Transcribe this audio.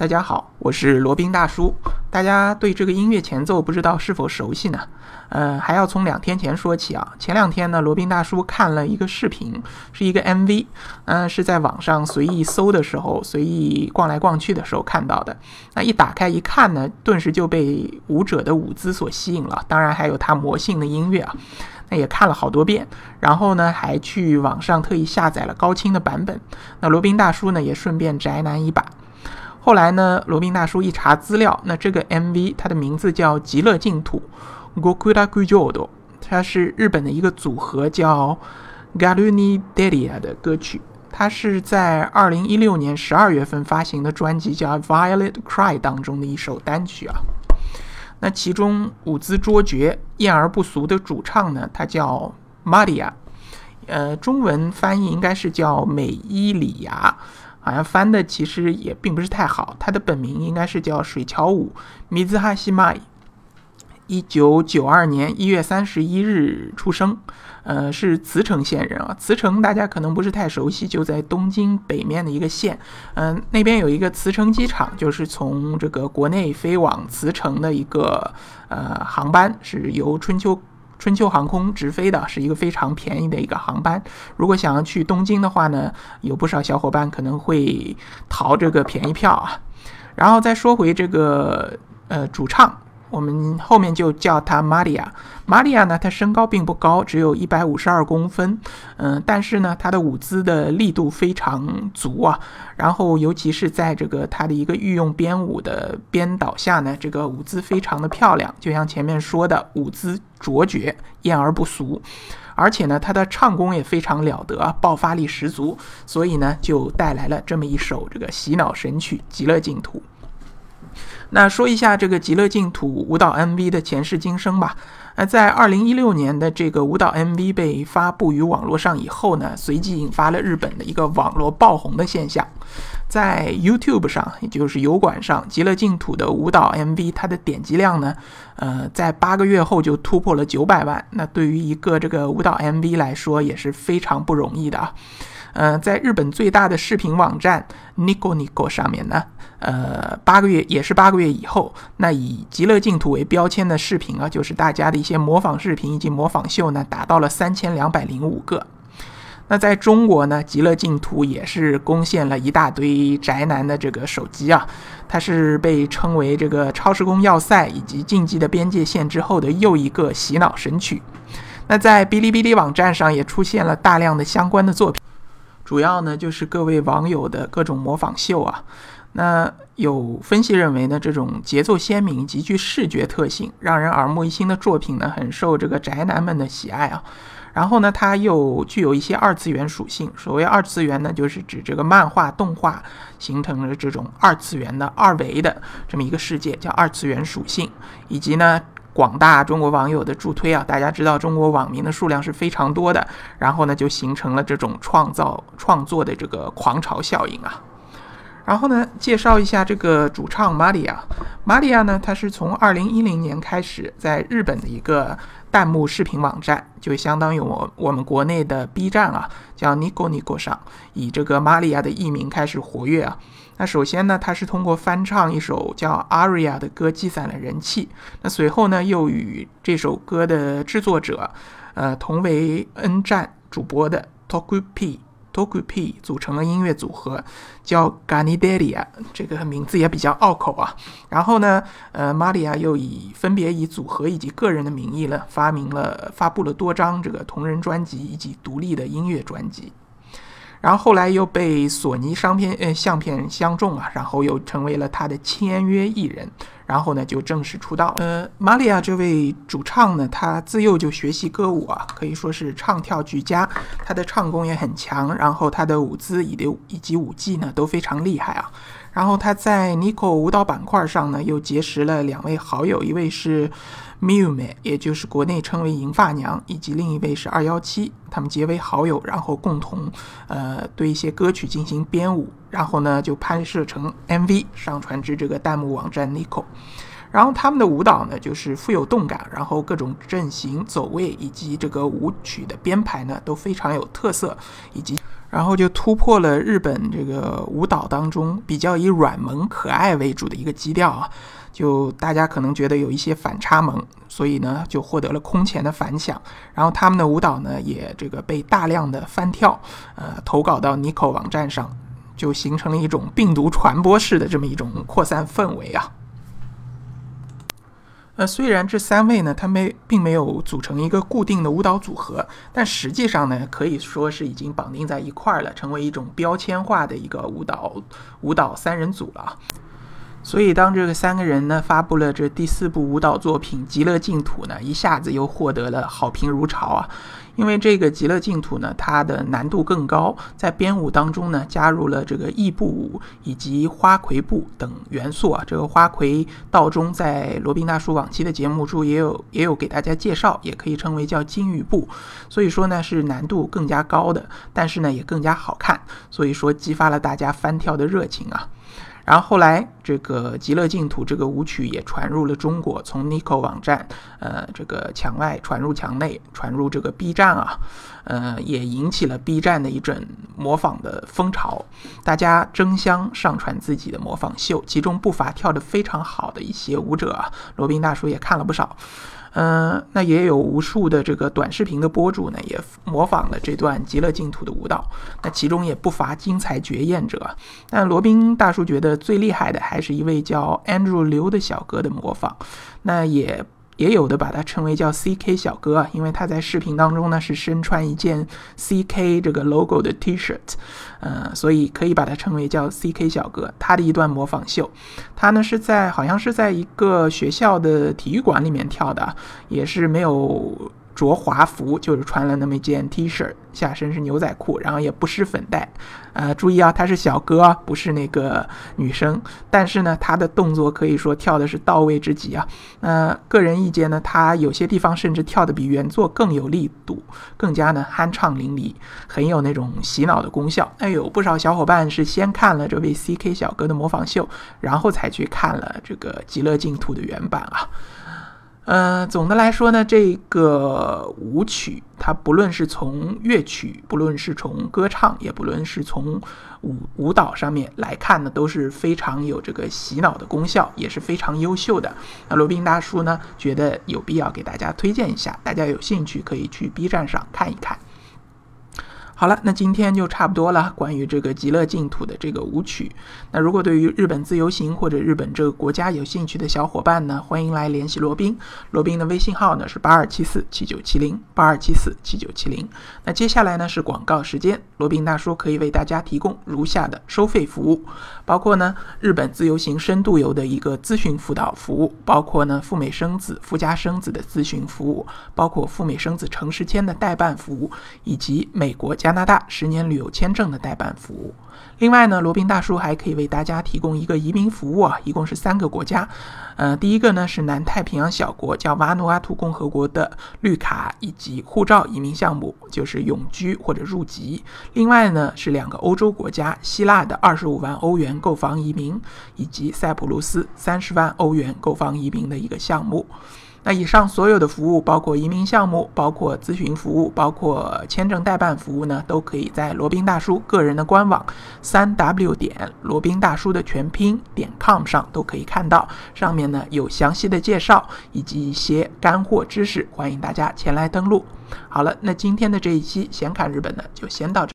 大家好，我是罗宾大叔。大家对这个音乐前奏不知道是否熟悉呢？呃，还要从两天前说起啊。前两天呢，罗宾大叔看了一个视频，是一个 MV，嗯，是在网上随意搜的时候，随意逛来逛去的时候看到的。那一打开一看呢，顿时就被舞者的舞姿所吸引了，当然还有他魔性的音乐啊。那也看了好多遍，然后呢，还去网上特意下载了高清的版本。那罗宾大叔呢，也顺便宅男一把。后来呢，罗宾大叔一查资料，那这个 MV 它的名字叫《极乐净土》（Gokura g u j o d o 它是日本的一个组合叫 Galuni Delia 的歌曲。它是在二零一六年十二月份发行的专辑叫《Violet Cry》当中的一首单曲啊。那其中舞姿卓绝、艳而不俗的主唱呢，他叫 Maria，呃，中文翻译应该是叫美伊里亚。好像翻的其实也并不是太好，他的本名应该是叫水桥舞米兹哈西麦，一九九二年一月三十一日出生，呃，是茨城县人啊。茨城大家可能不是太熟悉，就在东京北面的一个县，嗯，那边有一个茨城机场，就是从这个国内飞往茨城的一个呃航班，是由春秋。春秋航空直飞的是一个非常便宜的一个航班。如果想要去东京的话呢，有不少小伙伴可能会淘这个便宜票啊。然后再说回这个呃主唱。我们后面就叫她玛利亚。玛利亚呢，她身高并不高，只有一百五十二公分。嗯，但是呢，她的舞姿的力度非常足啊。然后，尤其是在这个她的一个御用编舞的编导下呢，这个舞姿非常的漂亮。就像前面说的，舞姿卓绝，艳而不俗。而且呢，她的唱功也非常了得，爆发力十足。所以呢，就带来了这么一首这个洗脑神曲《极乐净土》。那说一下这个《极乐净土》舞蹈 MV 的前世今生吧。那在二零一六年的这个舞蹈 MV 被发布于网络上以后呢，随即引发了日本的一个网络爆红的现象。在 YouTube 上，也就是油管上，《极乐净土》的舞蹈 MV 它的点击量呢，呃，在八个月后就突破了九百万。那对于一个这个舞蹈 MV 来说，也是非常不容易的啊。呃，在日本最大的视频网站 Nico Nico 上面呢，呃，八个月也是八个月以后，那以极乐净土为标签的视频啊，就是大家的一些模仿视频以及模仿秀呢，达到了三千两百零五个。那在中国呢，极乐净土也是攻陷了一大堆宅男的这个手机啊，它是被称为这个超时空要塞以及竞技的边界线之后的又一个洗脑神曲。那在哔哩哔哩网站上也出现了大量的相关的作品。主要呢就是各位网友的各种模仿秀啊，那有分析认为呢，这种节奏鲜明、极具视觉特性、让人耳目一新的作品呢，很受这个宅男们的喜爱啊。然后呢，它又具有一些二次元属性。所谓二次元呢，就是指这个漫画、动画形成了这种二次元的二维的这么一个世界，叫二次元属性，以及呢。广大中国网友的助推啊，大家知道中国网民的数量是非常多的，然后呢就形成了这种创造创作的这个狂潮效应啊。然后呢，介绍一下这个主唱玛利亚。玛利亚呢，她是从二零一零年开始在日本的一个弹幕视频网站，就相当于我我们国内的 B 站啊，叫 Nico Nico 上，以这个玛利亚的艺名开始活跃啊。那首先呢，他是通过翻唱一首叫《Aria》的歌积攒了人气。那随后呢，又与这首歌的制作者，呃，同为 N 站主播的 Taku P Tokupi 组成了音乐组合，叫 Ganidelia。这个名字也比较拗口啊。然后呢，呃，玛利亚又以分别以组合以及个人的名义呢，发明了发布了多张这个同人专辑以及独立的音乐专辑。然后后来又被索尼商片呃相片相中啊，然后又成为了他的签约艺人，然后呢就正式出道。呃，玛利亚这位主唱呢，他自幼就学习歌舞啊，可以说是唱跳俱佳，他的唱功也很强，然后他的舞姿以及以及舞技呢都非常厉害啊。然后他在 Nico 舞蹈板块上呢，又结识了两位好友，一位是 Miume，也就是国内称为银发娘，以及另一位是二幺七，他们结为好友，然后共同呃对一些歌曲进行编舞，然后呢就拍摄成 MV，上传至这个弹幕网站 Nico。然后他们的舞蹈呢，就是富有动感，然后各种阵型、走位以及这个舞曲的编排呢，都非常有特色，以及然后就突破了日本这个舞蹈当中比较以软萌可爱为主的一个基调啊，就大家可能觉得有一些反差萌，所以呢就获得了空前的反响。然后他们的舞蹈呢也这个被大量的翻跳，呃，投稿到 Nico 网站上，就形成了一种病毒传播式的这么一种扩散氛围啊。呃，虽然这三位呢，他们并没有组成一个固定的舞蹈组合，但实际上呢，可以说是已经绑定在一块儿了，成为一种标签化的一个舞蹈舞蹈三人组了。所以，当这个三个人呢发布了这第四部舞蹈作品《极乐净土》呢，一下子又获得了好评如潮啊！因为这个《极乐净土》呢，它的难度更高，在编舞当中呢，加入了这个异步舞以及花魁步等元素啊。这个花魁道中，在罗宾大叔往期的节目中也有也有给大家介绍，也可以称为叫金鱼步。所以说呢，是难度更加高的，但是呢，也更加好看。所以说，激发了大家翻跳的热情啊。然后后来，这个《极乐净土》这个舞曲也传入了中国，从 Nico 网站，呃，这个墙外传入墙内，传入这个 B 站啊，呃，也引起了 B 站的一阵模仿的风潮，大家争相上传自己的模仿秀，其中不乏跳得非常好的一些舞者啊，罗宾大叔也看了不少。嗯，那也有无数的这个短视频的博主呢，也模仿了这段极乐净土的舞蹈。那其中也不乏精彩绝艳者。但罗宾大叔觉得最厉害的还是一位叫 Andrew 刘的小哥的模仿。那也。也有的把它称为叫 CK 小哥啊，因为他在视频当中呢是身穿一件 CK 这个 logo 的 T-shirt，呃，所以可以把它称为叫 CK 小哥。他的一段模仿秀，他呢是在好像是在一个学校的体育馆里面跳的，也是没有。着华服就是穿了那么一件 T 恤，下身是牛仔裤，然后也不施粉黛。呃，注意啊，他是小哥，不是那个女生。但是呢，他的动作可以说跳的是到位之极啊。呃，个人意见呢，他有些地方甚至跳的比原作更有力度，更加呢酣畅淋漓，很有那种洗脑的功效。哎，有不少小伙伴是先看了这位 CK 小哥的模仿秀，然后才去看了这个《极乐净土》的原版啊。呃，总的来说呢，这个舞曲它不论是从乐曲，不论是从歌唱，也不论是从舞舞蹈上面来看呢，都是非常有这个洗脑的功效，也是非常优秀的。那罗宾大叔呢，觉得有必要给大家推荐一下，大家有兴趣可以去 B 站上看一看。好了，那今天就差不多了。关于这个极乐净土的这个舞曲，那如果对于日本自由行或者日本这个国家有兴趣的小伙伴呢，欢迎来联系罗宾。罗宾的微信号呢是八二七四七九七零八二七四七九七零。那接下来呢是广告时间，罗宾大叔可以为大家提供如下的收费服务，包括呢日本自由行深度游的一个咨询辅导服务，包括呢赴美生子、赴加生子的咨询服务，包括赴美生子城市签的代办服务，以及美国加。加拿大十年旅游签证的代办服务。另外呢，罗宾大叔还可以为大家提供一个移民服务啊，一共是三个国家。呃，第一个呢是南太平洋小国叫瓦努阿图共和国的绿卡以及护照移民项目，就是永居或者入籍。另外呢是两个欧洲国家，希腊的二十五万欧元购房移民，以及塞浦路斯三十万欧元购房移民的一个项目。那以上所有的服务，包括移民项目、包括咨询服务、包括签证代办服务呢，都可以在罗宾大叔个人的官网三 w 点罗宾大叔的全拼点 com 上都可以看到，上面呢有详细的介绍以及一些干货知识，欢迎大家前来登录。好了，那今天的这一期闲侃日本呢，就先到这。